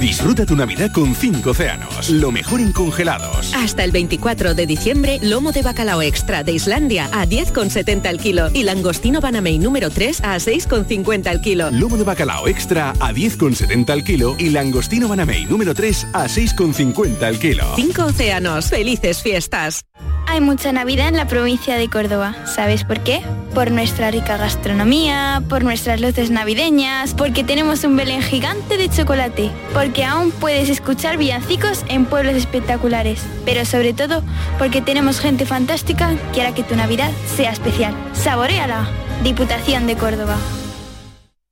Disfruta tu Navidad con 5 océanos, lo mejor en congelados. Hasta el 24 de diciembre, lomo de bacalao extra de Islandia a 10,70 al kilo y langostino Banamey número 3 a 6,50 al kilo. Lomo de bacalao extra a 10,70 al kilo y langostino Banamey número 3 a 6,50 al kilo. 5 océanos, felices fiestas. Hay mucha Navidad en la provincia de Córdoba. ¿Sabes por qué? Por nuestra rica gastronomía, por nuestras luces navideñas, porque tenemos un Belén gigante de chocolate, porque aún puedes escuchar villancicos en pueblos espectaculares, pero sobre todo porque tenemos gente fantástica que hará que tu Navidad sea especial. ¡Saboreala! Diputación de Córdoba.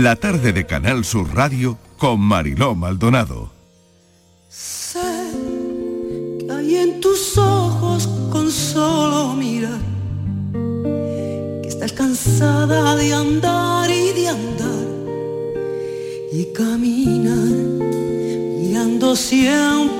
La tarde de Canal Sur Radio con Mariló Maldonado. Sé que hay en tus ojos con solo mirar que estás cansada de andar y de andar y caminar mirando siempre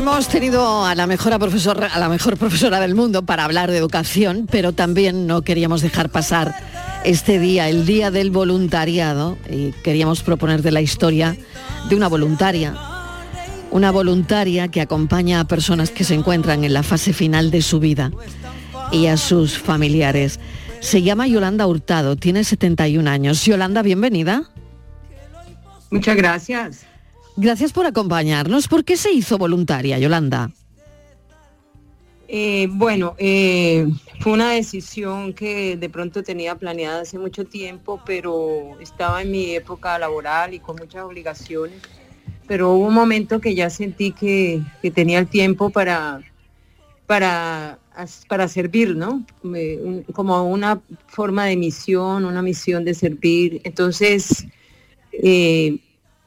Hemos tenido a la mejor profesora, a la mejor profesora del mundo para hablar de educación, pero también no queríamos dejar pasar este día, el día del voluntariado, y queríamos proponerte la historia de una voluntaria, una voluntaria que acompaña a personas que se encuentran en la fase final de su vida y a sus familiares. Se llama Yolanda Hurtado, tiene 71 años. Yolanda, bienvenida. Muchas gracias. Gracias por acompañarnos. ¿Por qué se hizo voluntaria, Yolanda? Eh, bueno, eh, fue una decisión que de pronto tenía planeada hace mucho tiempo, pero estaba en mi época laboral y con muchas obligaciones. Pero hubo un momento que ya sentí que, tenía el tiempo para, para, para servir, ¿no? como una forma de misión, una misión de servir. Entonces, eh,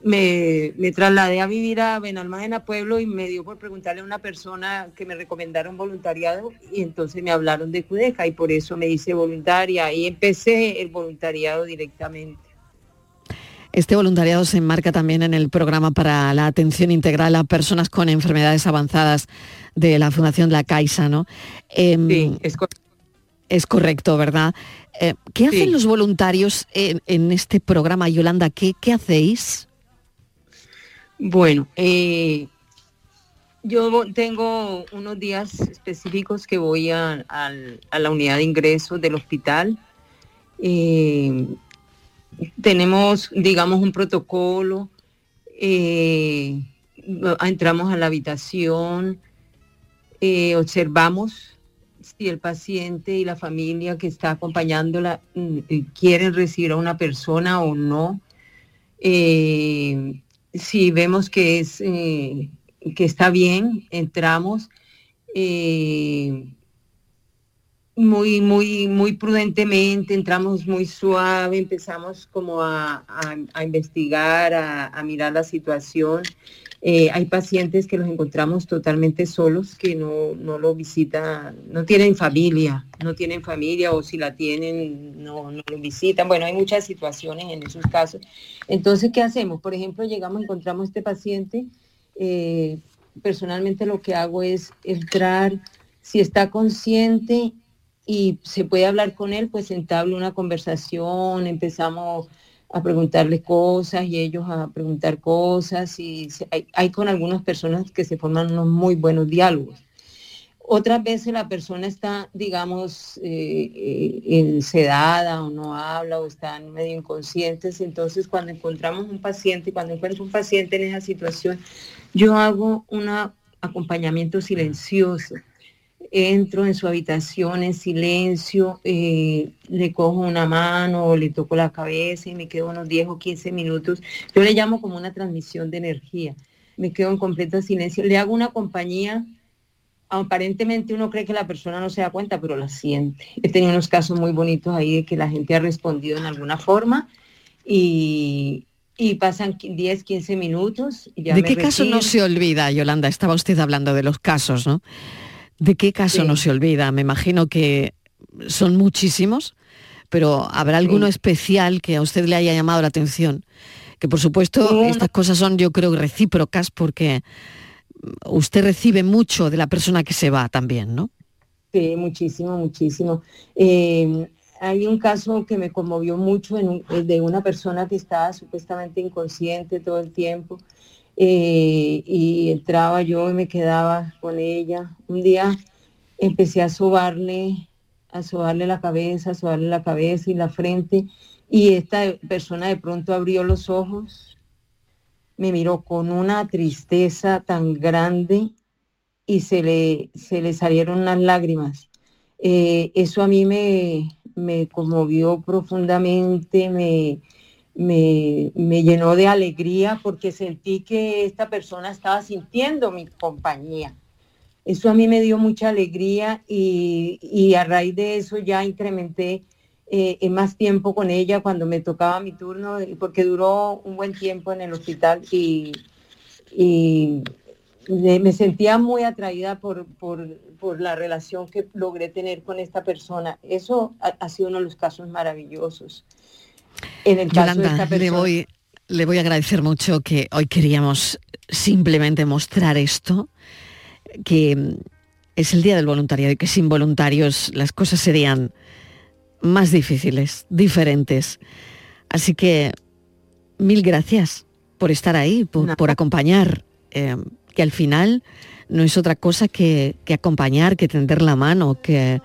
me, trasladé a vivir a Benalmádena Pueblo y me dio por preguntarle a una persona que me recomendaron voluntariado y entonces me hablaron de Cudeca y por eso me hice voluntaria y empecé el voluntariado directamente. Este voluntariado se enmarca también en el programa para la atención integral a personas con enfermedades avanzadas de la Fundación La Caixa, ¿no? Em, sí, es correcto. Es correcto, ¿verdad? Eh, ¿Qué hacen los voluntarios en, este programa, Yolanda? ¿Qué, qué hacéis? Bueno, eh, yo tengo unos días específicos que voy a, la unidad de ingreso del hospital. Eh, tenemos, digamos, un protocolo. Eh, entramos a la habitación, observamos si el paciente y la familia que está acompañándola mm, quieren recibir a una persona o no si vemos que, es, eh, que está bien, entramos eh, muy, muy, muy prudentemente, entramos muy suave, empezamos como a, investigar, a, mirar la situación. Eh, hay pacientes que los encontramos totalmente solos, que no, no lo visitan, no tienen familia, no tienen familia o si la tienen no, no lo visitan. Bueno, hay muchas situaciones en esos casos. Entonces, ¿qué hacemos? Por ejemplo, llegamos, encontramos este paciente. Eh, personalmente lo que hago es entrar, si está consciente y se puede hablar con él, pues entablo una conversación, empezamos a preguntarle cosas y ellos a preguntar cosas y hay, con algunas personas que se forman unos muy buenos diálogos. Otras veces la persona está, digamos, eh, eh, sedada o no habla o están medio inconscientes. Entonces, cuando encontramos un paciente, cuando encuentro un paciente en esa situación, yo hago un acompañamiento silencioso entro en su habitación en silencio, eh, le cojo una mano o le toco la cabeza y me quedo unos 10 o 15 minutos. Yo le llamo como una transmisión de energía. Me quedo en completo silencio. Le hago una compañía. Aparentemente uno cree que la persona no se da cuenta, pero la siente. He tenido unos casos muy bonitos ahí de que la gente ha respondido en alguna forma y, pasan 10, 15 minutos. Y ¿De qué caso no se olvida, Yolanda? Estaba usted hablando de los casos, ¿no? ¿De qué caso no se olvida? Me imagino que son muchísimos, pero ¿habrá alguno especial que a usted le haya llamado la atención? Que por supuesto estas cosas son yo creo recíprocas porque usted recibe mucho de la persona que se va también, ¿no? Sí, muchísimo, muchísimo. Eh, hay un caso que me conmovió mucho de una persona que estaba supuestamente inconsciente todo el tiempo eh, y entraba yo y me quedaba con ella. Un día empecé a sobarle, a sobarle la cabeza, a sobarle la cabeza y la frente, y esta persona de pronto abrió los ojos, me miró con una tristeza tan grande y se le, se le salieron unas lágrimas. Eh, eso a mí me, me conmovió profundamente, me, me, llenó de alegría porque sentí que esta persona estaba sintiendo mi compañía. Eso a mí me dio mucha alegría y, a raíz de eso ya incrementé eh, más tiempo con ella cuando me tocaba mi turno, porque duró un buen tiempo en el hospital y, me sentía muy atraída por, la relación que logré tener con esta persona. Eso ha sido uno de los casos maravillosos. En el caso de esta le voy, le voy a agradecer mucho que hoy queríamos simplemente mostrar esto, que es el día del voluntariado y que sin voluntarios las cosas serían más difíciles, diferentes. Así que mil gracias por estar ahí, por, acompañar, eh, que al final no es otra cosa que, acompañar, que tender la mano, que,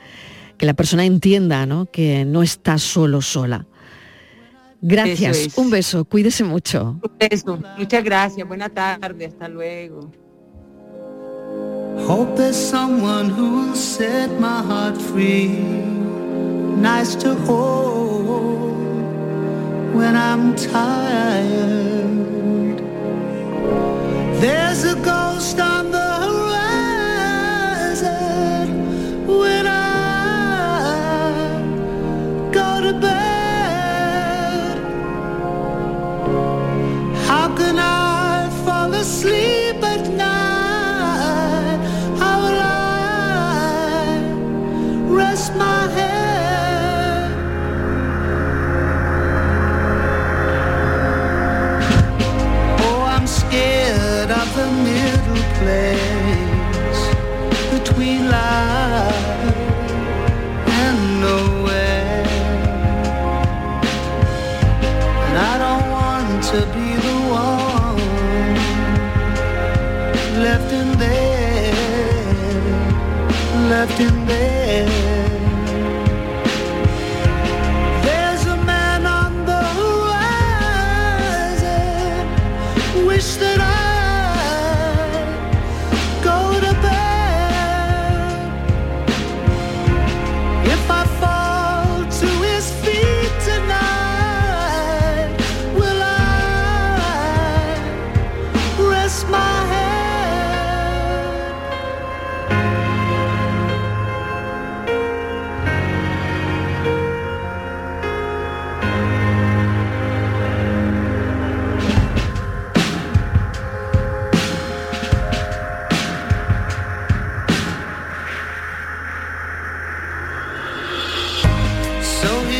que la persona entienda ¿no? que no está solo sola. Gracias, un beso, cuídese mucho. Un beso, muchas gracias, buena tarde, hasta luego. Hope there's someone who'll set my heart free. Nice to hold when I'm tired. There's a ghost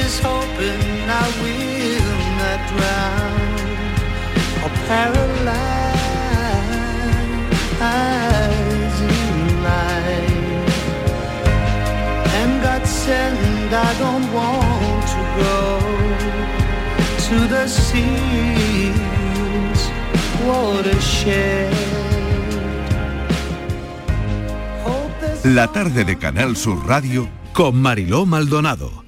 He's hoping I will not drown or paralyze in life. And God send I don't want to go to the seas, watershed. La tarde de Canal Sur Radio con Mariló Maldonado.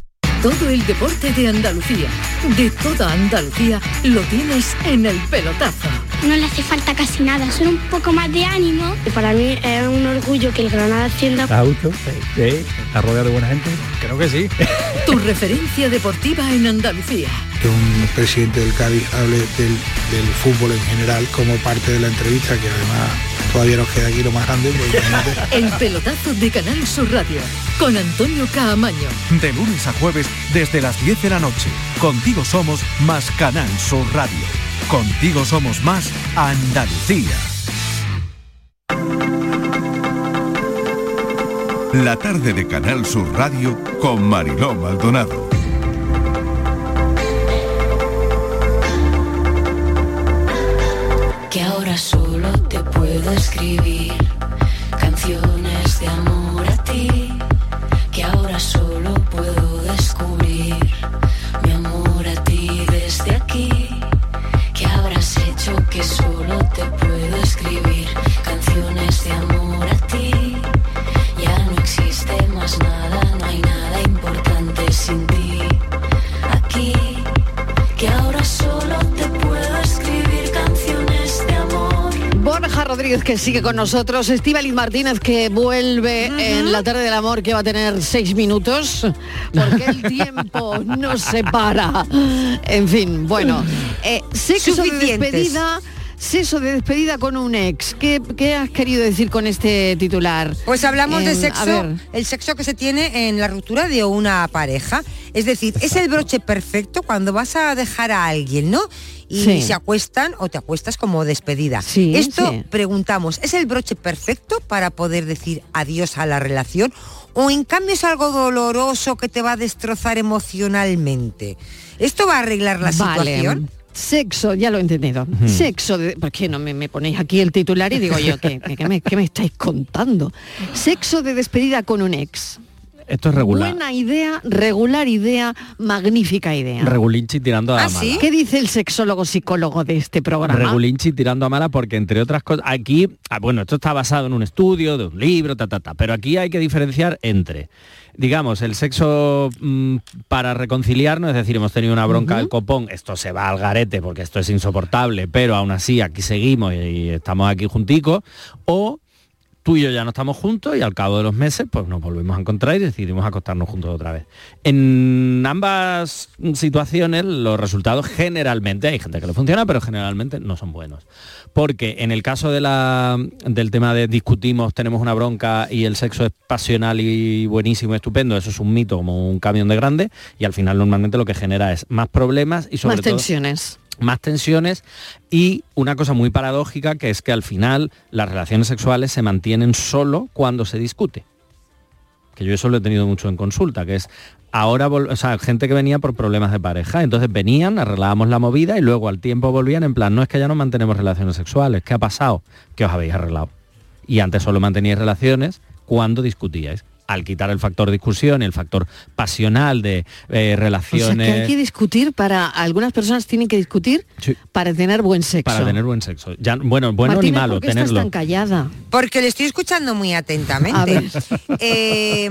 Todo el deporte de Andalucía, de toda Andalucía, lo tienes en el pelotazo. No le hace falta casi nada, solo un poco más de ánimo. Para mí es un orgullo que el Granada ascienda. Sí. ¿Está rodeado de buena gente? Creo que sí. [LAUGHS] Tu referencia deportiva en Andalucía. que un presidente del Cádiz hable del, del fútbol en general como parte de la entrevista, que además todavía nos queda aquí lo más grande. imagínate. [LAUGHS] El pelotazo de Canal Sur Radio, con Antonio Caamaño. De lunes a jueves desde las 10 de la noche. Contigo somos más Canal Sur Radio. Contigo somos más Andalucía. La tarde de Canal Sur Radio con Mariló Maldonado. que ahora te puedo escribir canciones de amor a ti, que ahora solo puedo Rodríguez que sigue con nosotros, Estíbaliz Martínez que vuelve en la tarde del amor que va a tener seis minutos, porque el [LAUGHS] tiempo no se para. En fin, bueno, eh, sexo de despedida. Sexo de despedida con un ex. ¿Qué, qué has querido decir con este titular? Pues hablamos de Em, sexo, el sexo que se tiene en la ruptura de una pareja. Es decir, es el broche perfecto cuando vas a dejar a alguien, ¿no? Y Sí. se acuestan o te acuestas como despedida. Sí, Esto sí. preguntamos, ¿es el broche perfecto para poder decir adiós a la relación? ¿O en cambio es algo doloroso que te va a destrozar emocionalmente? ¿Esto va a arreglar la Vale. situación? Sexo, ya lo he entendido. Sexo, de, ¿por qué no me, me ponéis aquí el titular y digo yo, ¿qué, qué- qué me, qué me estáis contando? Sexo de despedida con un ex. Esto es regular. Buena idea, regular idea, magnífica idea. Regulinchi tirando ¿Ah, a mala. ¿Qué dice el sexólogo psicólogo de este programa? Regulinchi tirando a mala porque entre otras cosas, aquí, ah, bueno, esto está basado en un estudio, de un libro, ta, ta, ta, pero aquí hay que diferenciar entre, digamos, el sexo mm, para reconciliarnos, es decir, hemos tenido una bronca del copón, esto se va al garete porque esto es insoportable, pero aún así aquí seguimos y, y estamos aquí junticos, o tú y yo ya no estamos juntos y al cabo de los meses pues nos volvemos a encontrar y decidimos acostarnos juntos otra vez. En ambas situaciones los resultados generalmente, hay gente que le funciona, pero generalmente no son buenos. Porque en el caso de la, del tema de discutimos, tenemos una bronca y el sexo es pasional y buenísimo, estupendo, eso es un mito como un camión de grande y al final normalmente lo que genera es más problemas y sobre Más todo tensiones. Más tensiones y una cosa muy paradójica que es que al final las relaciones sexuales se mantienen solo cuando se discute. Que yo eso lo he tenido mucho en consulta, que es ahora, o sea, gente que venía por problemas de pareja, entonces venían, arreglábamos la movida y luego al tiempo volvían en plan, no es que ya no mantenemos relaciones sexuales, ¿qué ha pasado? Que os habéis arreglado. Y antes solo manteníais relaciones cuando discutíais. Al quitar el factor discusión y el factor pasional de eh, O sea, relaciones... que hay que discutir para, algunas personas tienen que discutir Sí. para tener buen sexo. Para tener buen sexo. Ya, bueno, bueno Martínez, ni malo, ¿por qué estás tenerlo. tan callada? Porque le estoy escuchando muy atentamente. A ver. [LAUGHS] Eh,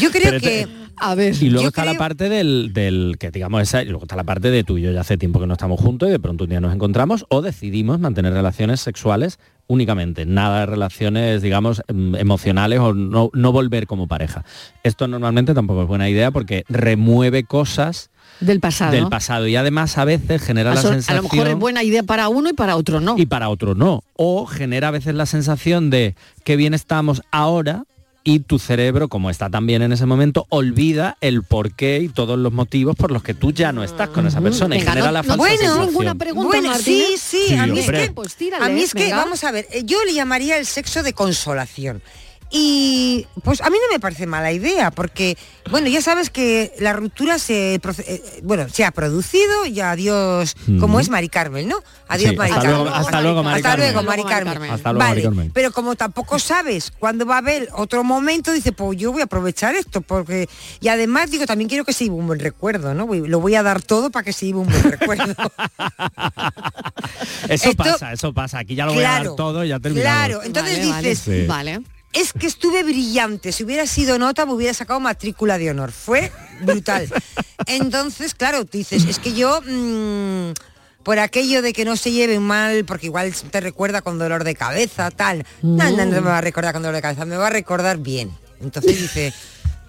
yo creo Pero te- que... A ver. Y luego está la parte del, del que digamos esa, y luego está la parte de tú y yo ya hace tiempo que no estamos juntos y de pronto un día nos encontramos o decidimos mantener relaciones sexuales únicamente, nada de relaciones, digamos, em, emocionales o no, no volver como pareja. Esto normalmente tampoco es buena idea porque remueve cosas Del pasado. del pasado y además a veces genera a, la so- a sensación lo mejor es buena idea para uno y para otro no. y para otro no. O genera a veces la sensación de que bien estamos ahora y tu cerebro, como está también en ese momento, olvida el porqué y todos los motivos por los que tú ya no estás con esa persona y Venga, genera no- la no falsa tienes sensación. ninguna pregunta, Bueno, sí, sí, Sí, a mí es que, Pues tírale, a mí es que, vamos a ver, eh, yo le llamaría el sexo de consolación. Y pues a mí no me parece mala idea, porque, bueno, ya sabes que la ruptura se, eh, bueno, se ha producido y adiós, como es Mari Carmen, ¿no? Adiós Sí, Mari hasta Carmen. luego- hasta luego, Mari Hasta Carmen. luego, Mari Hasta luego, Mari Carmen. Hasta luego, Mari Vale, Carmen. pero como tampoco sabes cuándo va a haber otro momento, dice, pues yo voy a aprovechar esto, porque... Y además, digo, también quiero que se lleve un buen recuerdo, ¿no? Voy- Lo voy a dar todo para que se lleve un buen recuerdo. [LAUGHS] Eso Esto- pasa, eso pasa. Aquí ya lo voy a dar todo y ya terminamos. Claro, entonces Vale, vale. dices, Sí. Vale. Es que estuve brillante, si hubiera sido nota me hubiera sacado matrícula de honor, fue brutal. Entonces, claro, tú dices, es que yo, mm, por aquello de que no se lleven mal, porque igual te recuerda con dolor de cabeza, tal, no, no, no me va a recordar con dolor de cabeza, me va a recordar bien. Entonces dice,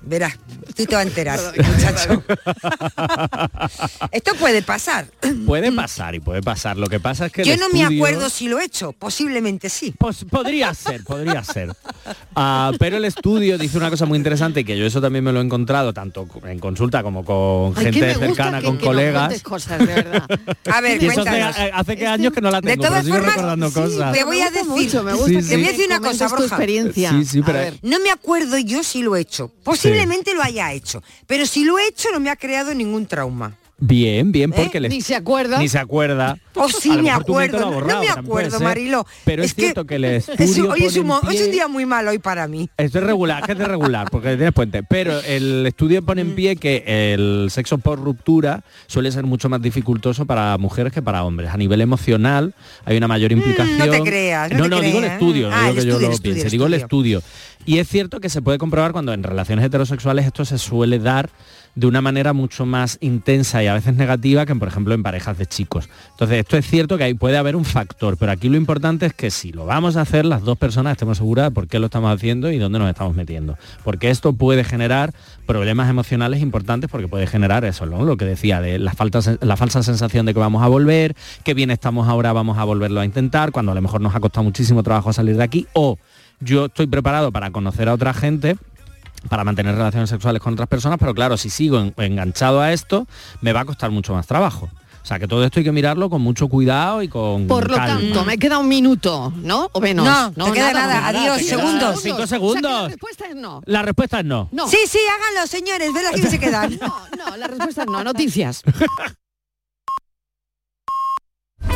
verás, tú te vas a enterar, muchacho. [LAUGHS] Esto puede pasar. Puede pasar y puede pasar. Lo que pasa es que Yo no me acuerdo si lo he hecho, posiblemente sí. Pues podría ser, podría ser. Ah, pero el estudio dice una cosa muy interesante que yo eso también me lo he encontrado tanto en consulta como con Ay, gente cercana, que- con que colegas. cuentes cosas, de verdad. [LAUGHS] A ver, Y eso hace, que años que no la De tengo, pero todas sigo formas, recordando sí, cosas. te voy a decir, mucho, me gusta Sí, que sí. te voy a decir una cosa, tu Borja. experiencia. Sí, sí, pero- A ver. No me acuerdo yo si lo he hecho. Posiblemente lo haya hecho. Pero si lo he hecho no me ha creado ningún trauma. Bien, bien, porque ¿Eh? Ni se acuerda. ni se acuerda. O sí me acuerdo. No, me acuerdo. Marilo. Pero es, Es que cierto que el Es, hoy es un, es día muy malo hoy para mí. Esto es regular, que es de regular, porque tienes puente. Pero el estudio pone Mm. en pie que el sexo por ruptura suele ser mucho más dificultoso para mujeres que para hombres. A nivel emocional hay una mayor implicación. Mm, no te creas, no no, te no, digo el estudio, no Ah, digo el que yo lo piense, digo el estudio. Y es cierto que se puede comprobar cuando en relaciones heterosexuales esto se suele dar de una manera mucho más intensa y a veces negativa que, por ejemplo, en parejas de chicos. Entonces, esto es cierto que ahí puede haber un factor, pero aquí lo importante es que si lo vamos a hacer, las dos personas estemos seguras de por qué lo estamos haciendo y dónde nos estamos metiendo. Porque esto puede generar problemas emocionales importantes porque puede generar eso, ¿no? Lo que decía, de la, la falsa sensación de que vamos a volver, que bien estamos ahora, vamos a volverlo a intentar, cuando a lo mejor nos ha costado muchísimo trabajo salir de aquí, o yo estoy preparado para conocer a otra gente para mantener relaciones sexuales con otras personas, pero claro, si sigo en- enganchado a esto, me va a costar mucho más trabajo. O sea, que todo esto hay que mirarlo con mucho cuidado y con Por lo calma. tanto, me queda un minuto, ¿no? O menos. No, te queda nada. Adiós, te quedan segundos. cinco O sea, segundos. la respuesta es no. La respuesta es no. No. Sí, sí, háganlo, señores. Ven aquí se quedan. [LAUGHS] No, no, la respuesta es no. Noticias. [LAUGHS]